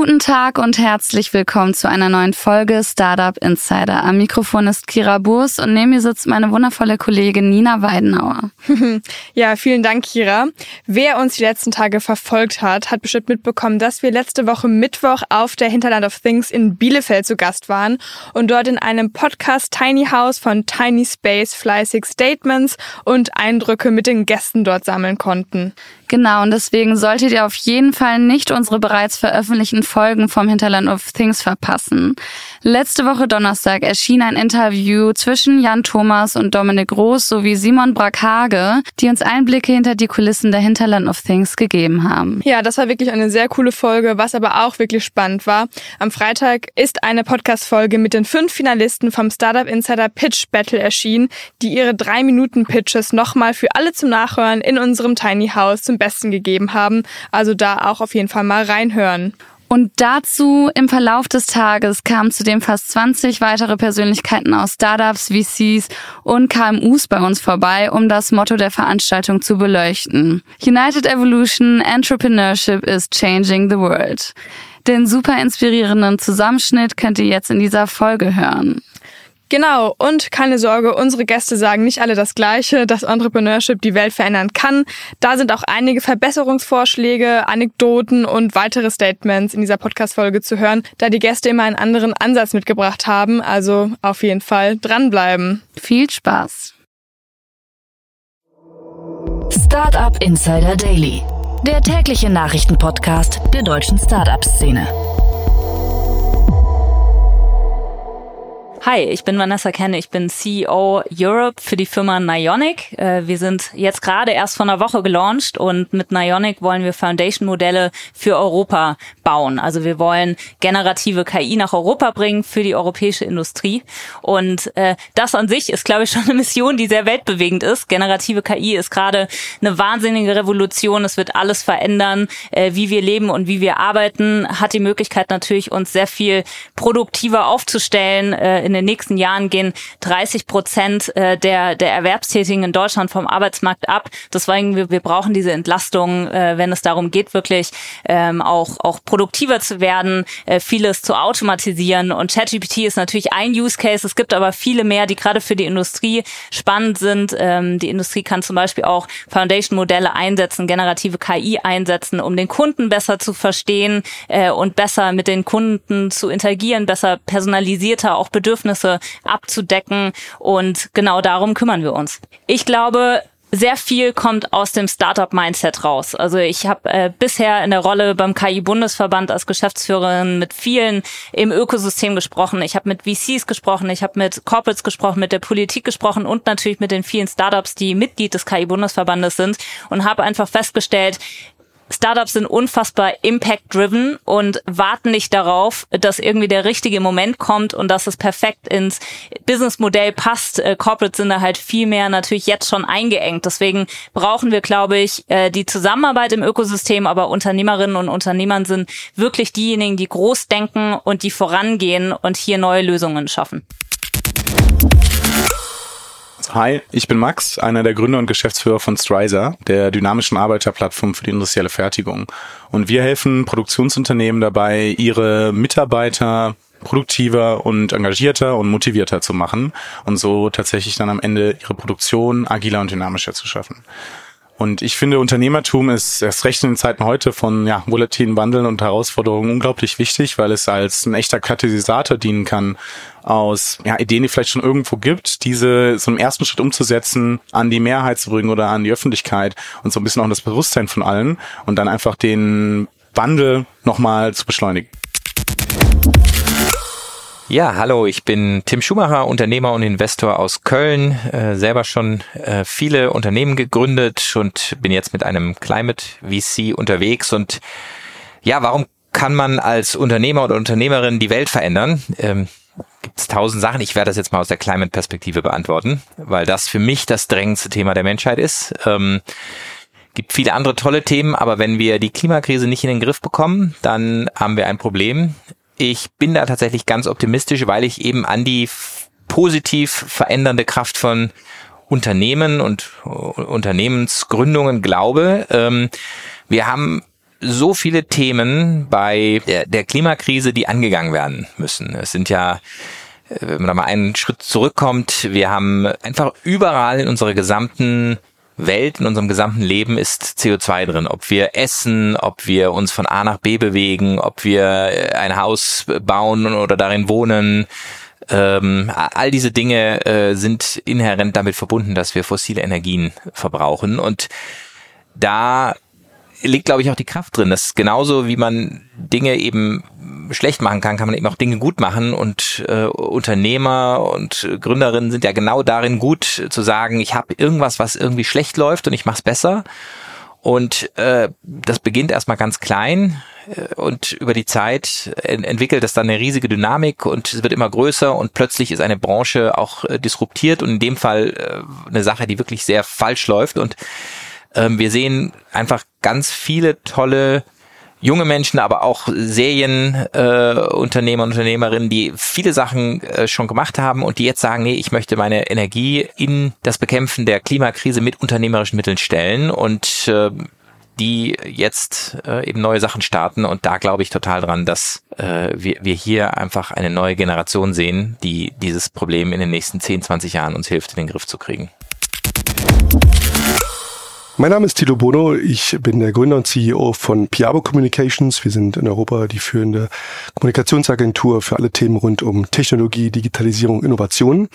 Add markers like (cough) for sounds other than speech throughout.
Guten Tag und herzlich willkommen zu einer neuen Folge Startup Insider. Am Mikrofon ist Kira Burs und neben mir sitzt meine wundervolle Kollegin Nina Weidenauer. (laughs) ja, vielen Dank, Kira. Wer uns die letzten Tage verfolgt hat, hat bestimmt mitbekommen, dass wir letzte Woche Mittwoch auf der Hinterland of Things in Bielefeld zu Gast waren und dort in einem Podcast Tiny House von Tiny Space fleißig Statements und Eindrücke mit den Gästen dort sammeln konnten. Genau, und deswegen solltet ihr auf jeden Fall nicht unsere bereits veröffentlichten Folgen vom Hinterland of Things verpassen. Letzte Woche Donnerstag erschien ein Interview zwischen Jan Thomas und Dominik Groß sowie Simon Brackhage, die uns Einblicke hinter die Kulissen der Hinterland of Things gegeben haben. Ja, das war wirklich eine sehr coole Folge, was aber auch wirklich spannend war. Am Freitag ist eine Podcast-Folge mit den fünf Finalisten vom Startup Insider Pitch Battle erschienen, die ihre drei Minuten Pitches nochmal für alle zum Nachhören in unserem Tiny House zum Besten gegeben haben. Also da auch auf jeden Fall mal reinhören. Und dazu im Verlauf des Tages kamen zudem fast 20 weitere Persönlichkeiten aus Startups, VCs und KMUs bei uns vorbei, um das Motto der Veranstaltung zu beleuchten. United Evolution Entrepreneurship is Changing the World. Den super inspirierenden Zusammenschnitt könnt ihr jetzt in dieser Folge hören. Genau, und keine Sorge, unsere Gäste sagen nicht alle das Gleiche, dass Entrepreneurship die Welt verändern kann. Da sind auch einige Verbesserungsvorschläge, Anekdoten und weitere Statements in dieser Podcast-Folge zu hören, da die Gäste immer einen anderen Ansatz mitgebracht haben. Also auf jeden Fall dranbleiben. Viel Spaß! Startup Insider Daily, der tägliche Nachrichtenpodcast der deutschen Startup-Szene. Hi, ich bin Vanessa Kenne, ich bin CEO Europe für die Firma Nionic. Äh, wir sind jetzt gerade erst vor einer Woche gelauncht und mit Nionic wollen wir Foundation-Modelle für Europa bauen. Also wir wollen generative KI nach Europa bringen für die europäische Industrie. Und äh, das an sich ist, glaube ich, schon eine Mission, die sehr weltbewegend ist. Generative KI ist gerade eine wahnsinnige Revolution. Es wird alles verändern, äh, wie wir leben und wie wir arbeiten. Hat die Möglichkeit natürlich, uns sehr viel produktiver aufzustellen in den nächsten Jahren gehen 30 Prozent äh, der, der Erwerbstätigen in Deutschland vom Arbeitsmarkt ab. Deswegen, wir, wir brauchen diese Entlastung, äh, wenn es darum geht, wirklich ähm, auch, auch produktiver zu werden, äh, vieles zu automatisieren. Und ChatGPT ist natürlich ein Use Case. Es gibt aber viele mehr, die gerade für die Industrie spannend sind. Ähm, die Industrie kann zum Beispiel auch Foundation-Modelle einsetzen, generative KI einsetzen, um den Kunden besser zu verstehen äh, und besser mit den Kunden zu interagieren, besser personalisierter auch Bedürfnisse Bedürfnisse abzudecken. Und genau darum kümmern wir uns. Ich glaube, sehr viel kommt aus dem Startup-Mindset raus. Also ich habe äh, bisher in der Rolle beim KI-Bundesverband als Geschäftsführerin mit vielen im Ökosystem gesprochen. Ich habe mit VCs gesprochen, ich habe mit Corporates gesprochen, mit der Politik gesprochen und natürlich mit den vielen Startups, die Mitglied des KI-Bundesverbandes sind und habe einfach festgestellt, Startups sind unfassbar impact-driven und warten nicht darauf, dass irgendwie der richtige Moment kommt und dass es perfekt ins Businessmodell passt. Äh, Corporates sind da halt viel mehr natürlich jetzt schon eingeengt. Deswegen brauchen wir, glaube ich, äh, die Zusammenarbeit im Ökosystem, aber Unternehmerinnen und Unternehmern sind wirklich diejenigen, die groß denken und die vorangehen und hier neue Lösungen schaffen. Hi, ich bin Max, einer der Gründer und Geschäftsführer von Striser, der dynamischen Arbeiterplattform für die industrielle Fertigung. Und wir helfen Produktionsunternehmen dabei, ihre Mitarbeiter produktiver und engagierter und motivierter zu machen und so tatsächlich dann am Ende ihre Produktion agiler und dynamischer zu schaffen. Und ich finde, Unternehmertum ist erst recht in den Zeiten heute von ja, volatilen Wandeln und Herausforderungen unglaublich wichtig, weil es als ein echter Katalysator dienen kann, aus ja, Ideen, die vielleicht schon irgendwo gibt, diese so im ersten Schritt umzusetzen, an die Mehrheit zu bringen oder an die Öffentlichkeit und so ein bisschen auch das Bewusstsein von allen und dann einfach den Wandel nochmal zu beschleunigen. Ja, hallo, ich bin Tim Schumacher, Unternehmer und Investor aus Köln, äh, selber schon äh, viele Unternehmen gegründet und bin jetzt mit einem Climate VC unterwegs und ja, warum kann man als Unternehmer oder Unternehmerin die Welt verändern? Ähm, Gibt es tausend Sachen. Ich werde das jetzt mal aus der Climate-Perspektive beantworten, weil das für mich das drängendste Thema der Menschheit ist. Ähm, gibt viele andere tolle Themen, aber wenn wir die Klimakrise nicht in den Griff bekommen, dann haben wir ein Problem. Ich bin da tatsächlich ganz optimistisch, weil ich eben an die positiv verändernde Kraft von Unternehmen und Unternehmensgründungen glaube. Ähm, wir haben so viele Themen bei der, der Klimakrise, die angegangen werden müssen. Es sind ja äh, wenn man da mal einen Schritt zurückkommt, wir haben einfach überall in unserer gesamten Welt, in unserem gesamten Leben ist CO2 drin. Ob wir essen, ob wir uns von A nach B bewegen, ob wir äh, ein Haus bauen oder darin wohnen. Ähm, all diese Dinge äh, sind inhärent damit verbunden, dass wir fossile Energien verbrauchen. Und da liegt, glaube ich, auch die Kraft drin. Das ist genauso, wie man Dinge eben schlecht machen kann, kann man eben auch Dinge gut machen. Und äh, Unternehmer und Gründerinnen sind ja genau darin gut zu sagen, ich habe irgendwas, was irgendwie schlecht läuft und ich mache es besser. Und äh, das beginnt erstmal ganz klein äh, und über die Zeit ent entwickelt es dann eine riesige Dynamik und es wird immer größer und plötzlich ist eine Branche auch äh, disruptiert und in dem Fall äh, eine Sache, die wirklich sehr falsch läuft. Und ähm, wir sehen einfach ganz viele tolle junge Menschen, aber auch Serienunternehmer äh, und Unternehmerinnen, die viele Sachen äh, schon gemacht haben und die jetzt sagen, nee, ich möchte meine Energie in das Bekämpfen der Klimakrise mit unternehmerischen Mitteln stellen und äh, die jetzt äh, eben neue Sachen starten und da glaube ich total dran, dass äh, wir, wir hier einfach eine neue Generation sehen, die dieses Problem in den nächsten 10, 20 Jahren uns hilft, in den Griff zu kriegen. Mein Name ist Tilo Bono. Ich bin der Gründer und CEO von Piabo Communications. Wir sind in Europa die führende Kommunikationsagentur für alle Themen rund um Technologie, Digitalisierung, Innovation.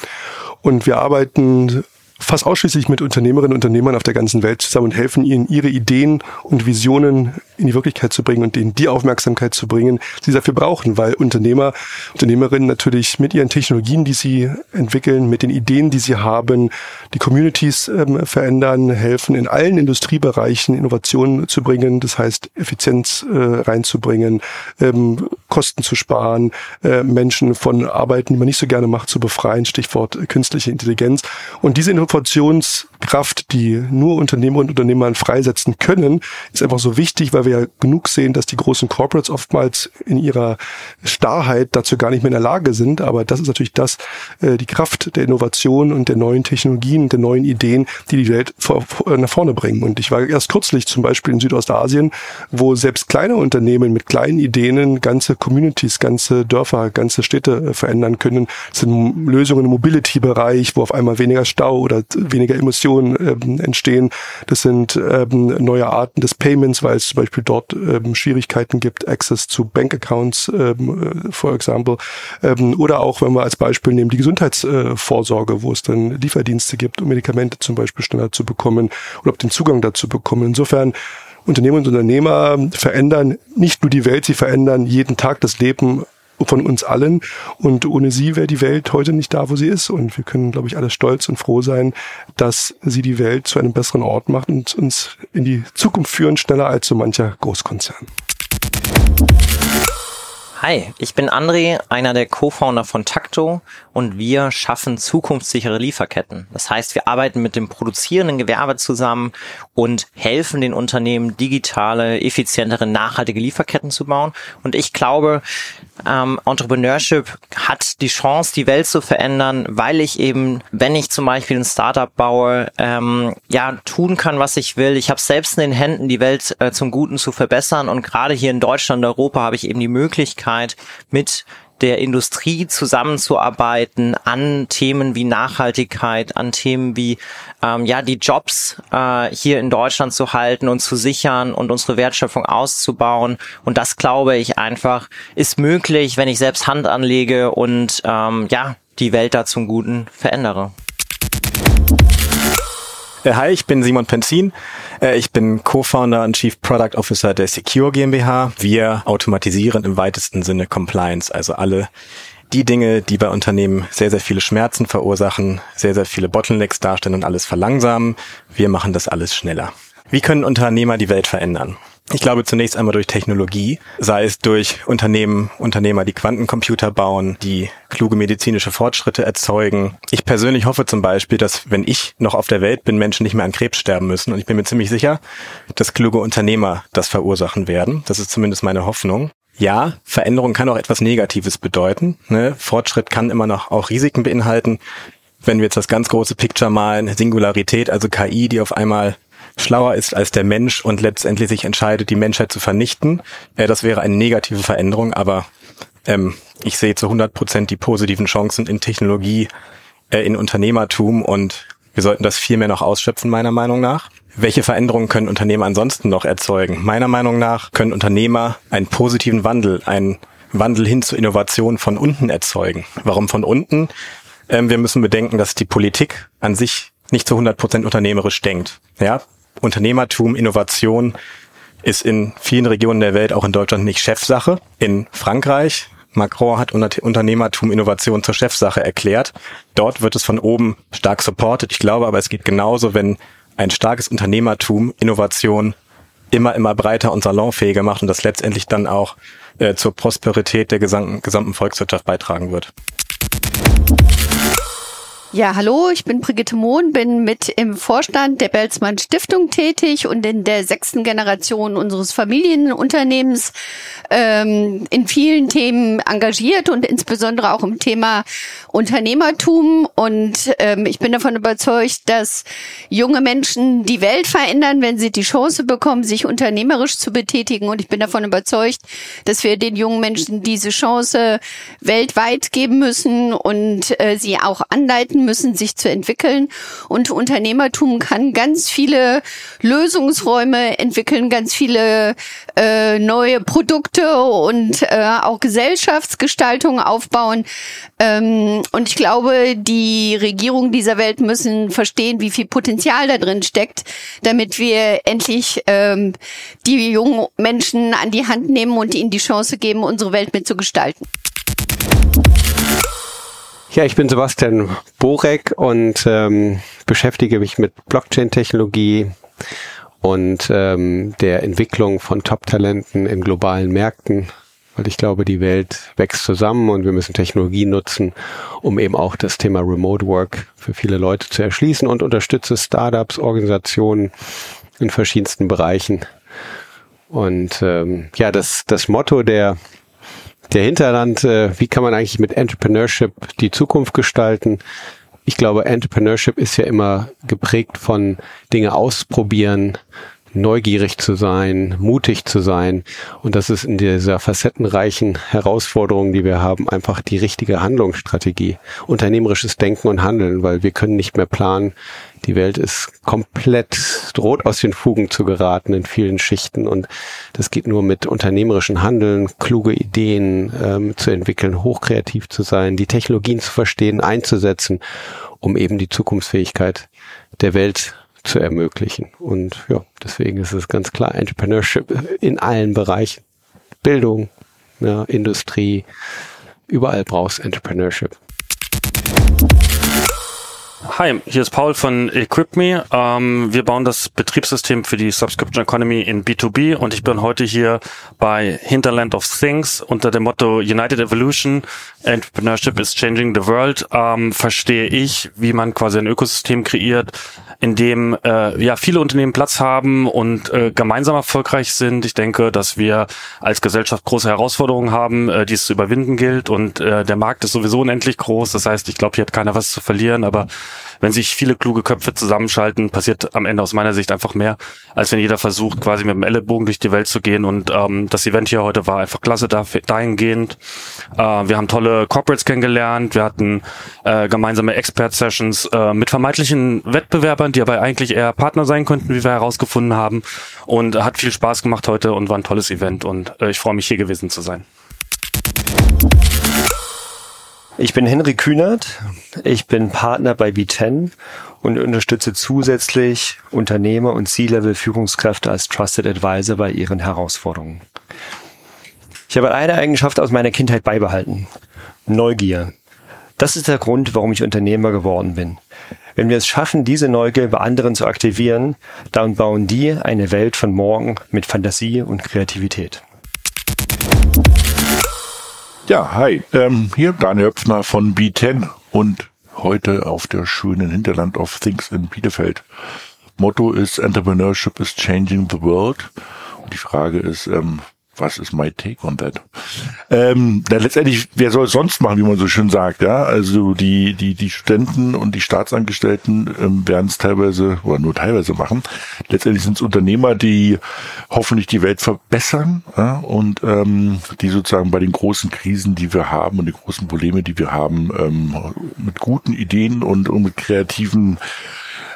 Und wir arbeiten fast ausschließlich mit Unternehmerinnen und Unternehmern auf der ganzen Welt zusammen und helfen ihnen, ihre Ideen und Visionen in die Wirklichkeit zu bringen und denen die Aufmerksamkeit zu bringen, die sie dafür brauchen, weil Unternehmer, Unternehmerinnen natürlich mit ihren Technologien, die sie entwickeln, mit den Ideen, die sie haben, die Communities ähm, verändern, helfen, in allen Industriebereichen Innovationen zu bringen, das heißt Effizienz äh, reinzubringen, ähm, Kosten zu sparen, äh, Menschen von Arbeiten, die man nicht so gerne macht, zu befreien, Stichwort künstliche Intelligenz. Und diese Innovationskraft, die nur Unternehmerinnen und Unternehmer freisetzen können, ist einfach so wichtig, weil wir ja genug sehen, dass die großen Corporates oftmals in ihrer Starrheit dazu gar nicht mehr in der Lage sind. Aber das ist natürlich das, äh, die Kraft der Innovation und der neuen Technologien, der neuen Ideen, die die Welt vor, vor, nach vorne bringen. Und ich war erst kürzlich zum Beispiel in Südostasien, wo selbst kleine Unternehmen mit kleinen Ideen ganze Communities, ganze Dörfer, ganze Städte äh, verändern können. Das sind Lösungen im Mobility-Bereich, wo auf einmal weniger Stau oder weniger Emissionen ähm, entstehen. Das sind ähm, neue Arten des Payments, weil es zum Beispiel dort ähm, Schwierigkeiten gibt, Access zu Bankaccounts, ähm, äh, for example. Ähm, oder auch, wenn wir als Beispiel nehmen, die Gesundheitsvorsorge, äh, wo es dann Lieferdienste gibt, um Medikamente zum Beispiel schneller zu bekommen oder den Zugang dazu bekommen. Insofern Unternehmer und Unternehmer verändern nicht nur die Welt, sie verändern jeden Tag das Leben von uns allen. Und ohne sie wäre die Welt heute nicht da, wo sie ist. Und wir können, glaube ich, alle stolz und froh sein, dass sie die Welt zu einem besseren Ort macht und uns in die Zukunft führen, schneller als so mancher Großkonzern. Hi, ich bin André, einer der Co-Founder von Takto und wir schaffen zukunftssichere Lieferketten. Das heißt, wir arbeiten mit dem produzierenden Gewerbe zusammen und helfen den Unternehmen, digitale, effizientere, nachhaltige Lieferketten zu bauen. Und ich glaube, ähm, Entrepreneurship hat die Chance, die Welt zu verändern, weil ich eben, wenn ich zum Beispiel ein Startup baue, ähm, ja, tun kann, was ich will. Ich habe selbst in den Händen, die Welt äh, zum Guten zu verbessern. Und gerade hier in Deutschland, Europa habe ich eben die Möglichkeit, Möglichkeit, mit der Industrie zusammenzuarbeiten an Themen wie Nachhaltigkeit, an Themen wie ähm, ja die Jobs äh, hier in Deutschland zu halten und zu sichern und unsere Wertschöpfung auszubauen. Und das glaube ich einfach ist möglich, wenn ich selbst Hand anlege und ähm, ja die Welt da zum Guten verändere. Äh, hi, ich bin Simon Penzin. Äh, ich bin Co-Founder und Chief Product Officer der Secure GmbH. Wir automatisieren im weitesten Sinne Compliance, also alle die Dinge, die bei Unternehmen sehr, sehr viele Schmerzen verursachen, sehr, sehr viele Bottlenecks darstellen und alles verlangsamen. Wir machen das alles schneller. Wie können Unternehmer die Welt verändern? Ich glaube zunächst einmal durch Technologie, sei es durch Unternehmen, Unternehmer, die Quantencomputer bauen, die kluge medizinische Fortschritte erzeugen. Ich persönlich hoffe zum Beispiel, dass wenn ich noch auf der Welt bin, Menschen nicht mehr an Krebs sterben müssen. Und ich bin mir ziemlich sicher, dass kluge Unternehmer das verursachen werden. Das ist zumindest meine Hoffnung. Ja, Veränderung kann auch etwas Negatives bedeuten. Ne? Fortschritt kann immer noch auch Risiken beinhalten. Wenn wir jetzt das ganz große Picture malen, Singularität, also KI, die auf einmal schlauer ist als der Mensch und letztendlich sich entscheidet, die Menschheit zu vernichten. Äh, das wäre eine negative Veränderung, aber ähm, ich sehe zu 100 Prozent die positiven Chancen in Technologie, äh, in Unternehmertum und wir sollten das viel mehr noch ausschöpfen, meiner Meinung nach. Welche Veränderungen können Unternehmer ansonsten noch erzeugen? Meiner Meinung nach können Unternehmer einen positiven Wandel, einen Wandel hin zur Innovation von unten erzeugen. Warum von unten? Ähm, wir müssen bedenken, dass die Politik an sich nicht zu 100 Prozent unternehmerisch denkt. Ja, Unternehmertum, Innovation ist in vielen Regionen der Welt, auch in Deutschland, nicht Chefsache. In Frankreich Macron hat Unternehmertum Innovation zur Chefsache erklärt. Dort wird es von oben stark supported. Ich glaube aber, es geht genauso, wenn ein starkes Unternehmertum Innovation immer, immer breiter und salonfähiger macht und das letztendlich dann auch äh, zur Prosperität der gesamten, gesamten Volkswirtschaft beitragen wird. Ja, hallo, ich bin Brigitte Mohn, bin mit im Vorstand der Belzmann Stiftung tätig und in der sechsten Generation unseres Familienunternehmens ähm, in vielen Themen engagiert und insbesondere auch im Thema Unternehmertum. Und ähm, ich bin davon überzeugt, dass junge Menschen die Welt verändern, wenn sie die Chance bekommen, sich unternehmerisch zu betätigen. Und ich bin davon überzeugt, dass wir den jungen Menschen diese Chance weltweit geben müssen und äh, sie auch anleiten müssen, sich zu entwickeln. Und Unternehmertum kann ganz viele Lösungsräume entwickeln, ganz viele äh, neue Produkte und äh, auch Gesellschaftsgestaltung aufbauen. Ähm, und ich glaube, die Regierungen dieser Welt müssen verstehen, wie viel Potenzial da drin steckt, damit wir endlich ähm, die jungen Menschen an die Hand nehmen und ihnen die Chance geben, unsere Welt mitzugestalten. Ja, ich bin Sebastian Borek und ähm, beschäftige mich mit Blockchain-Technologie und ähm, der Entwicklung von Top-Talenten in globalen Märkten, weil ich glaube, die Welt wächst zusammen und wir müssen Technologie nutzen, um eben auch das Thema Remote Work für viele Leute zu erschließen und unterstütze Startups, Organisationen in verschiedensten Bereichen. Und ähm, ja, das, das Motto der der Hinterland, äh, wie kann man eigentlich mit Entrepreneurship die Zukunft gestalten? Ich glaube, Entrepreneurship ist ja immer geprägt von Dinge ausprobieren, neugierig zu sein, mutig zu sein. Und das ist in dieser facettenreichen Herausforderung, die wir haben, einfach die richtige Handlungsstrategie. Unternehmerisches Denken und Handeln, weil wir können nicht mehr planen. Die Welt ist komplett droht aus den Fugen zu geraten in vielen Schichten. Und das geht nur mit unternehmerischen Handeln, kluge Ideen ähm, zu entwickeln, hochkreativ zu sein, die Technologien zu verstehen, einzusetzen, um eben die Zukunftsfähigkeit der Welt zu ermöglichen. Und ja, deswegen ist es ganz klar Entrepreneurship in allen Bereichen. Bildung, ja, Industrie, überall brauchst Entrepreneurship. Hi, hier ist Paul von EquipMe. Ähm, wir bauen das Betriebssystem für die Subscription Economy in B2B und ich bin heute hier bei Hinterland of Things unter dem Motto United Evolution, Entrepreneurship is Changing the World. Ähm, verstehe ich, wie man quasi ein Ökosystem kreiert, in dem äh, ja viele Unternehmen Platz haben und äh, gemeinsam erfolgreich sind. Ich denke, dass wir als Gesellschaft große Herausforderungen haben, äh, die es zu überwinden gilt und äh, der Markt ist sowieso unendlich groß. Das heißt, ich glaube, hier hat keiner was zu verlieren, aber wenn sich viele kluge Köpfe zusammenschalten, passiert am Ende aus meiner Sicht einfach mehr, als wenn jeder versucht, quasi mit dem Ellenbogen durch die Welt zu gehen. Und ähm, das Event hier heute war einfach klasse dahingehend. Äh, wir haben tolle Corporates kennengelernt, wir hatten äh, gemeinsame Expert-Sessions äh, mit vermeintlichen Wettbewerbern, die aber eigentlich eher Partner sein könnten, wie wir herausgefunden haben. Und hat viel Spaß gemacht heute und war ein tolles Event und äh, ich freue mich hier gewesen zu sein. Ich bin Henry Kühnert. Ich bin Partner bei V10 und unterstütze zusätzlich Unternehmer und C-Level-Führungskräfte als Trusted Advisor bei ihren Herausforderungen. Ich habe eine Eigenschaft aus meiner Kindheit beibehalten. Neugier. Das ist der Grund, warum ich Unternehmer geworden bin. Wenn wir es schaffen, diese Neugier bei anderen zu aktivieren, dann bauen die eine Welt von morgen mit Fantasie und Kreativität. Ja, hi, ähm, hier Daniel Höpfner von B10 und heute auf der schönen Hinterland of Things in Bielefeld. Motto ist Entrepreneurship is changing the world. Und die Frage ist, ähm, was ist my take on that? Ähm, na, letztendlich, wer soll es sonst machen, wie man so schön sagt, ja? Also die, die, die Studenten und die Staatsangestellten ähm, werden es teilweise oder nur teilweise machen. Letztendlich sind es Unternehmer, die hoffentlich die Welt verbessern ja? und ähm, die sozusagen bei den großen Krisen, die wir haben und die großen Probleme, die wir haben, ähm, mit guten Ideen und, und mit kreativen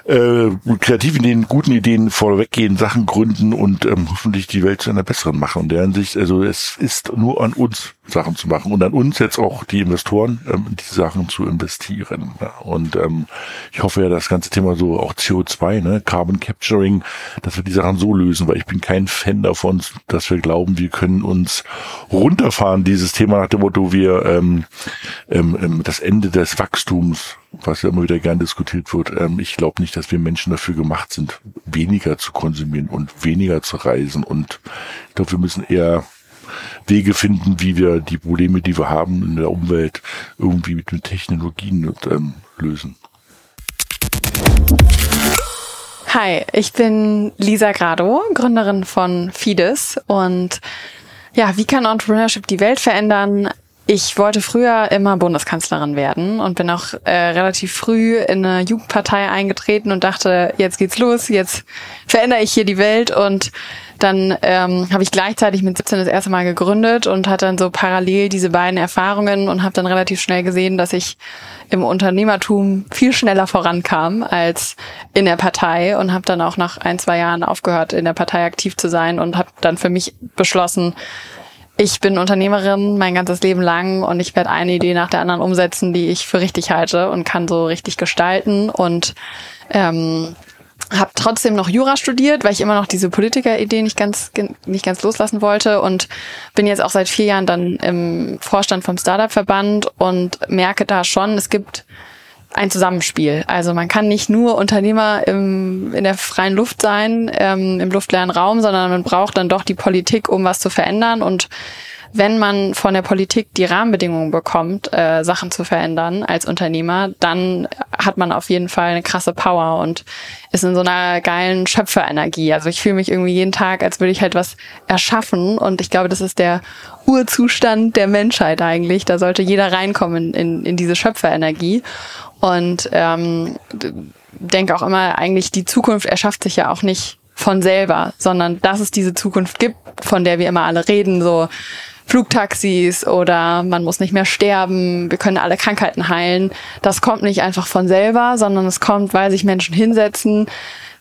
äh, kreativen Ideen, guten Ideen vorweggehen, Sachen gründen und ähm, hoffentlich die Welt zu einer besseren machen. Und deren Sicht, also es ist nur an uns, Sachen zu machen und an uns jetzt auch die Investoren, ähm, die Sachen zu investieren. Ja. Und ähm, ich hoffe ja, das ganze Thema so auch CO2, ne, Carbon Capturing, dass wir die Sachen so lösen, weil ich bin kein Fan davon, dass wir glauben, wir können uns runterfahren, dieses Thema nach dem Motto, wir ähm, ähm, ähm das Ende des Wachstums was ja immer wieder gern diskutiert wird. Ähm, ich glaube nicht, dass wir Menschen dafür gemacht sind, weniger zu konsumieren und weniger zu reisen. Und ich glaube, wir müssen eher Wege finden, wie wir die Probleme, die wir haben in der Umwelt, irgendwie mit, mit Technologien ähm, lösen. Hi, ich bin Lisa Grado, Gründerin von Fides und ja, wie kann Entrepreneurship die Welt verändern? Ich wollte früher immer Bundeskanzlerin werden und bin auch äh, relativ früh in eine Jugendpartei eingetreten und dachte, jetzt geht's los, jetzt verändere ich hier die Welt. Und dann ähm, habe ich gleichzeitig mit 17 das erste Mal gegründet und hatte dann so parallel diese beiden Erfahrungen und habe dann relativ schnell gesehen, dass ich im Unternehmertum viel schneller vorankam als in der Partei und habe dann auch nach ein, zwei Jahren aufgehört, in der Partei aktiv zu sein und habe dann für mich beschlossen, ich bin Unternehmerin mein ganzes Leben lang und ich werde eine Idee nach der anderen umsetzen, die ich für richtig halte und kann so richtig gestalten. Und ähm, habe trotzdem noch Jura studiert, weil ich immer noch diese Politiker-Idee nicht ganz nicht ganz loslassen wollte und bin jetzt auch seit vier Jahren dann im Vorstand vom Startup-Verband und merke da schon, es gibt ein Zusammenspiel. Also man kann nicht nur Unternehmer im, in der freien Luft sein, ähm, im luftleeren Raum, sondern man braucht dann doch die Politik, um was zu verändern. Und wenn man von der Politik die Rahmenbedingungen bekommt, äh, Sachen zu verändern als Unternehmer, dann hat man auf jeden Fall eine krasse Power und ist in so einer geilen Schöpferenergie. Also ich fühle mich irgendwie jeden Tag, als würde ich halt was erschaffen und ich glaube, das ist der Urzustand der Menschheit eigentlich. Da sollte jeder reinkommen in, in diese Schöpferenergie. Und ähm, denke auch immer, eigentlich die Zukunft erschafft sich ja auch nicht von selber, sondern dass es diese Zukunft gibt, von der wir immer alle reden, so Flugtaxis oder man muss nicht mehr sterben, wir können alle Krankheiten heilen. Das kommt nicht einfach von selber, sondern es kommt, weil sich Menschen hinsetzen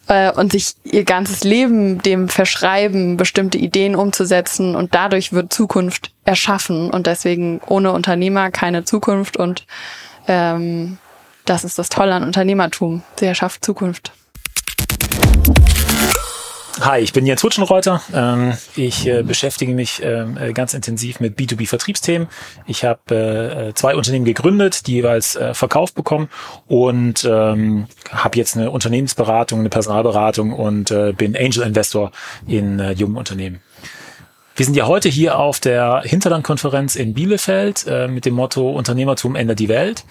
äh, und sich ihr ganzes Leben dem verschreiben, bestimmte Ideen umzusetzen und dadurch wird Zukunft erschaffen und deswegen ohne Unternehmer keine Zukunft und ähm, das ist das Tolle an Unternehmertum. Der schafft Zukunft. Hi, ich bin Jens Hutschenreuter. Ähm, ich äh, beschäftige mich ähm, äh, ganz intensiv mit B2B-Vertriebsthemen. Ich habe äh, zwei Unternehmen gegründet, die jeweils verkauft bekommen und ähm, habe jetzt eine Unternehmensberatung, eine Personalberatung und bin Angel Investor in jungen Unternehmen. Wir sind ja heute hier auf der Hinterlandkonferenz in Bielefeld mit dem Motto Unternehmertum ändert die Welt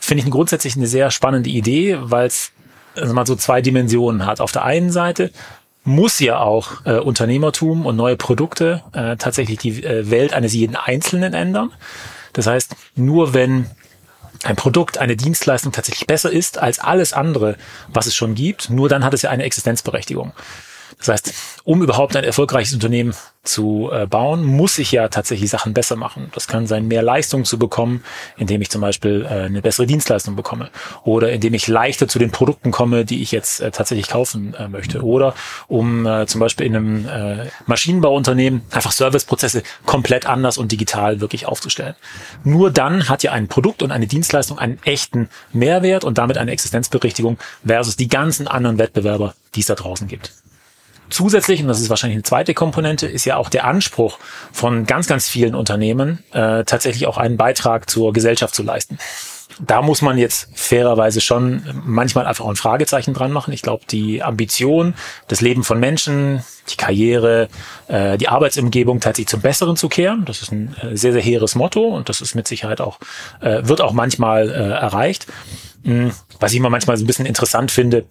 finde ich grundsätzlich eine sehr spannende Idee, weil es also mal so zwei Dimensionen hat. Auf der einen Seite muss ja auch äh, Unternehmertum und neue Produkte äh, tatsächlich die äh, Welt eines jeden Einzelnen ändern. Das heißt, nur wenn ein Produkt, eine Dienstleistung tatsächlich besser ist als alles andere, was es schon gibt, nur dann hat es ja eine Existenzberechtigung. Das heißt, um überhaupt ein erfolgreiches Unternehmen zu äh, bauen, muss ich ja tatsächlich Sachen besser machen. Das kann sein, mehr Leistung zu bekommen, indem ich zum Beispiel äh, eine bessere Dienstleistung bekomme oder indem ich leichter zu den Produkten komme, die ich jetzt äh, tatsächlich kaufen äh, möchte oder um äh, zum Beispiel in einem äh, Maschinenbauunternehmen einfach Serviceprozesse komplett anders und digital wirklich aufzustellen. Nur dann hat ja ein Produkt und eine Dienstleistung einen echten Mehrwert und damit eine Existenzberechtigung versus die ganzen anderen Wettbewerber, die es da draußen gibt. Zusätzlich, und das ist wahrscheinlich eine zweite Komponente, ist ja auch der Anspruch von ganz, ganz vielen Unternehmen, äh, tatsächlich auch einen Beitrag zur Gesellschaft zu leisten. Da muss man jetzt fairerweise schon manchmal einfach auch ein Fragezeichen dran machen. Ich glaube, die Ambition, das Leben von Menschen, die Karriere, äh, die Arbeitsumgebung tatsächlich zum Besseren zu kehren, das ist ein äh, sehr, sehr hehres Motto und das ist mit Sicherheit auch, äh, wird auch manchmal äh, erreicht. Hm, was ich immer manchmal so ein bisschen interessant finde,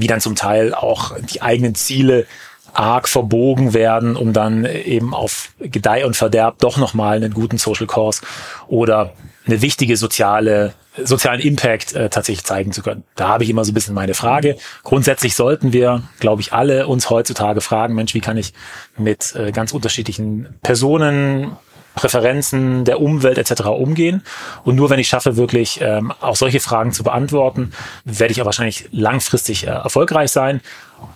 wie dann zum Teil auch die eigenen Ziele arg verbogen werden, um dann eben auf Gedeih und Verderb doch nochmal einen guten Social Cause oder eine wichtige soziale sozialen Impact äh, tatsächlich zeigen zu können. Da habe ich immer so ein bisschen meine Frage. Grundsätzlich sollten wir, glaube ich, alle uns heutzutage fragen, Mensch, wie kann ich mit äh, ganz unterschiedlichen Personen, Präferenzen der Umwelt etc. umgehen. Und nur wenn ich schaffe, wirklich ähm, auch solche Fragen zu beantworten, werde ich auch wahrscheinlich langfristig äh, erfolgreich sein.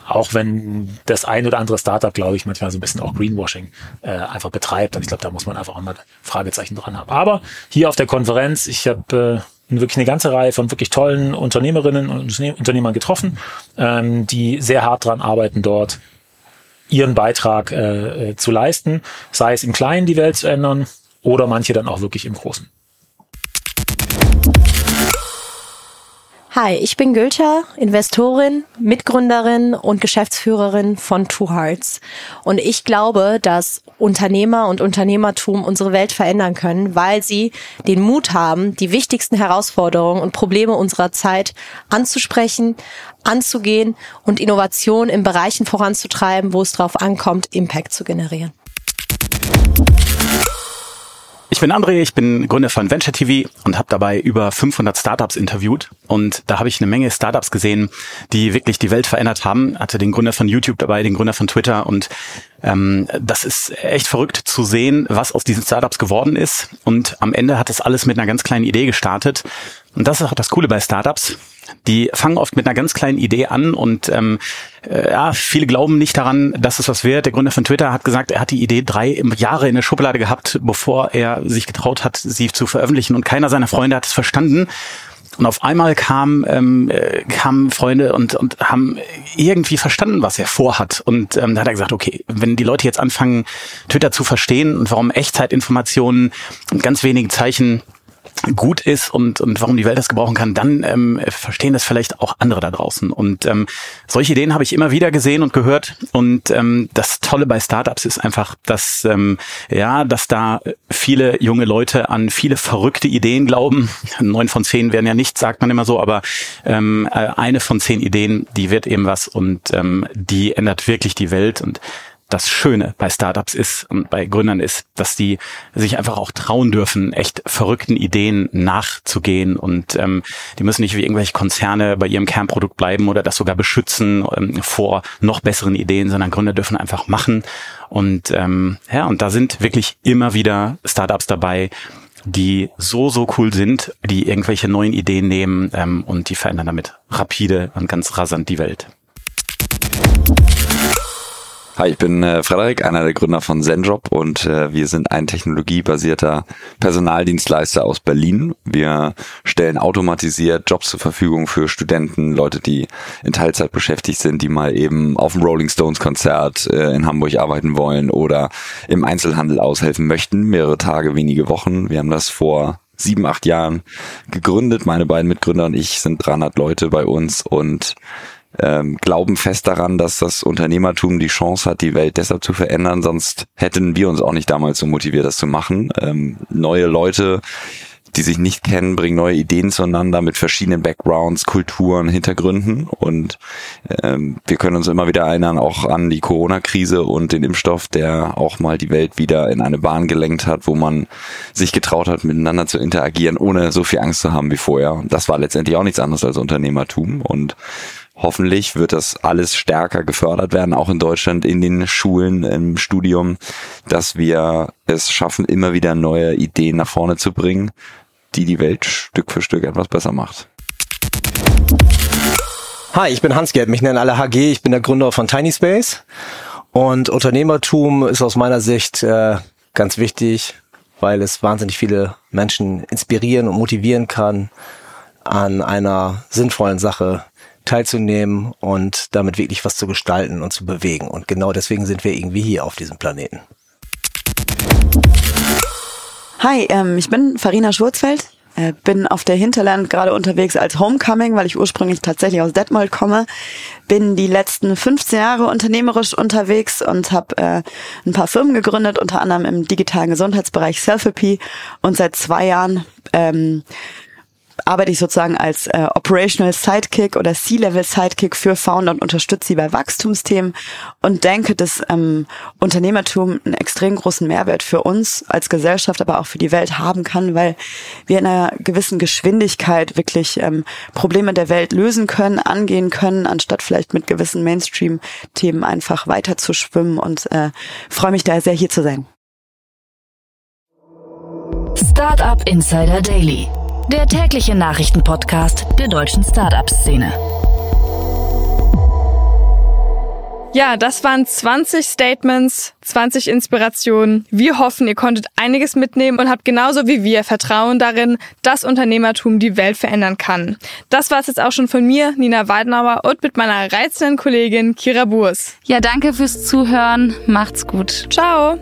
Auch wenn das ein oder andere Startup, glaube ich, manchmal so ein bisschen auch Greenwashing äh, einfach betreibt. Und ich glaube, da muss man einfach auch mal Fragezeichen dran haben. Aber hier auf der Konferenz, ich habe äh, wirklich eine ganze Reihe von wirklich tollen Unternehmerinnen und Unternehmern getroffen, ähm, die sehr hart dran arbeiten dort, ihren Beitrag äh, äh, zu leisten, sei es im Kleinen die Welt zu ändern oder manche dann auch wirklich im Großen. Hi, ich bin Gülter, Investorin, Mitgründerin und Geschäftsführerin von Two Hearts. Und ich glaube, dass Unternehmer und Unternehmertum unsere Welt verändern können, weil sie den Mut haben, die wichtigsten Herausforderungen und Probleme unserer Zeit anzusprechen, anzugehen und Innovation in Bereichen voranzutreiben, wo es darauf ankommt, Impact zu generieren. Ich bin André, ich bin Gründer von Venture TV und habe dabei über 500 Startups interviewt und da habe ich eine Menge Startups gesehen, die wirklich die Welt verändert haben. Hatte den Gründer von YouTube dabei, den Gründer von Twitter und ähm, das ist echt verrückt zu sehen, was aus diesen Startups geworden ist und am Ende hat es alles mit einer ganz kleinen Idee gestartet und das ist auch das Coole bei Startups. Die fangen oft mit einer ganz kleinen Idee an und ähm, äh, ja, viele glauben nicht daran, dass es was wird. Der Gründer von Twitter hat gesagt, er hat die Idee drei Jahre in der Schublade gehabt, bevor er sich getraut hat, sie zu veröffentlichen und keiner seiner Freunde hat es verstanden. Und auf einmal kam, ähm, äh, kamen Freunde und, und haben irgendwie verstanden, was er vorhat. Und ähm, da hat er gesagt, okay, wenn die Leute jetzt anfangen, Twitter zu verstehen und warum Echtzeitinformationen und ganz wenige Zeichen gut ist und, und warum die Welt das gebrauchen kann, dann ähm, verstehen das vielleicht auch andere da draußen. Und ähm, solche Ideen habe ich immer wieder gesehen und gehört. Und ähm, das Tolle bei Startups ist einfach, dass ähm, ja, dass da viele junge Leute an viele verrückte Ideen glauben. (laughs) Neun von zehn werden ja nichts, sagt man immer so, aber ähm, äh, eine von zehn Ideen, die wird eben was und ähm, die ändert wirklich die Welt. Und das Schöne bei Startups ist und bei Gründern ist, dass die sich einfach auch trauen dürfen, echt verrückten Ideen nachzugehen und ähm, die müssen nicht wie irgendwelche Konzerne bei ihrem Kernprodukt bleiben oder das sogar beschützen ähm, vor noch besseren Ideen, sondern Gründer dürfen einfach machen und ähm, ja und da sind wirklich immer wieder Startups dabei, die so, so cool sind, die irgendwelche neuen Ideen nehmen ähm, und die verändern damit rapide und ganz rasant die Welt. Hi, ich bin äh, Frederik, einer der Gründer von Zenjob und äh, wir sind ein technologiebasierter Personaldienstleister aus Berlin. Wir stellen automatisiert Jobs zur Verfügung für Studenten, Leute, die in Teilzeit beschäftigt sind, die mal eben auf dem Rolling Stones Konzert äh, in Hamburg arbeiten wollen oder im Einzelhandel aushelfen möchten, mehrere Tage, wenige Wochen. Wir haben das vor sieben, acht Jahren gegründet. Meine beiden Mitgründer und ich sind 300 Leute bei uns und ähm, glauben fest daran, dass das Unternehmertum die Chance hat, die Welt deshalb zu verändern. Sonst hätten wir uns auch nicht damals so motiviert, das zu machen. Ähm, neue Leute, die sich nicht kennen, bringen neue Ideen zueinander mit verschiedenen Backgrounds, Kulturen, Hintergründen. Und ähm, wir können uns immer wieder erinnern, auch an die Corona-Krise und den Impfstoff, der auch mal die Welt wieder in eine Bahn gelenkt hat, wo man sich getraut hat, miteinander zu interagieren, ohne so viel Angst zu haben wie vorher. Das war letztendlich auch nichts anderes als Unternehmertum. Und Hoffentlich wird das alles stärker gefördert werden, auch in Deutschland in den Schulen, im Studium, dass wir es schaffen, immer wieder neue Ideen nach vorne zu bringen, die die Welt Stück für Stück etwas besser macht. Hi, ich bin Hans-Gerd, mich nennen alle HG, ich bin der Gründer von Tiny Space. Und Unternehmertum ist aus meiner Sicht äh, ganz wichtig, weil es wahnsinnig viele Menschen inspirieren und motivieren kann, an einer sinnvollen Sache teilzunehmen und damit wirklich was zu gestalten und zu bewegen. Und genau deswegen sind wir irgendwie hier auf diesem Planeten. Hi, ähm, ich bin Farina Schurzfeld, äh, bin auf der Hinterland gerade unterwegs als Homecoming, weil ich ursprünglich tatsächlich aus Detmold komme. Bin die letzten 15 Jahre unternehmerisch unterwegs und habe äh, ein paar Firmen gegründet, unter anderem im digitalen Gesundheitsbereich Selfie und seit zwei Jahren ähm, arbeite ich sozusagen als äh, Operational Sidekick oder C-Level Sidekick für Founder und unterstütze sie bei Wachstumsthemen und denke, dass ähm, Unternehmertum einen extrem großen Mehrwert für uns als Gesellschaft, aber auch für die Welt haben kann, weil wir in einer gewissen Geschwindigkeit wirklich ähm, Probleme der Welt lösen können, angehen können, anstatt vielleicht mit gewissen Mainstream-Themen einfach weiter zu schwimmen und äh, freue mich da sehr hier zu sein. Startup Insider Daily, der tägliche Nachrichtenpodcast der deutschen Startup-Szene. Ja, das waren 20 Statements, 20 Inspirationen. Wir hoffen, ihr konntet einiges mitnehmen und habt genauso wie wir Vertrauen darin, dass Unternehmertum die Welt verändern kann. Das war es jetzt auch schon von mir, Nina Weidenauer, und mit meiner reizenden Kollegin Kira Burs. Ja, danke fürs Zuhören. Macht's gut. Ciao.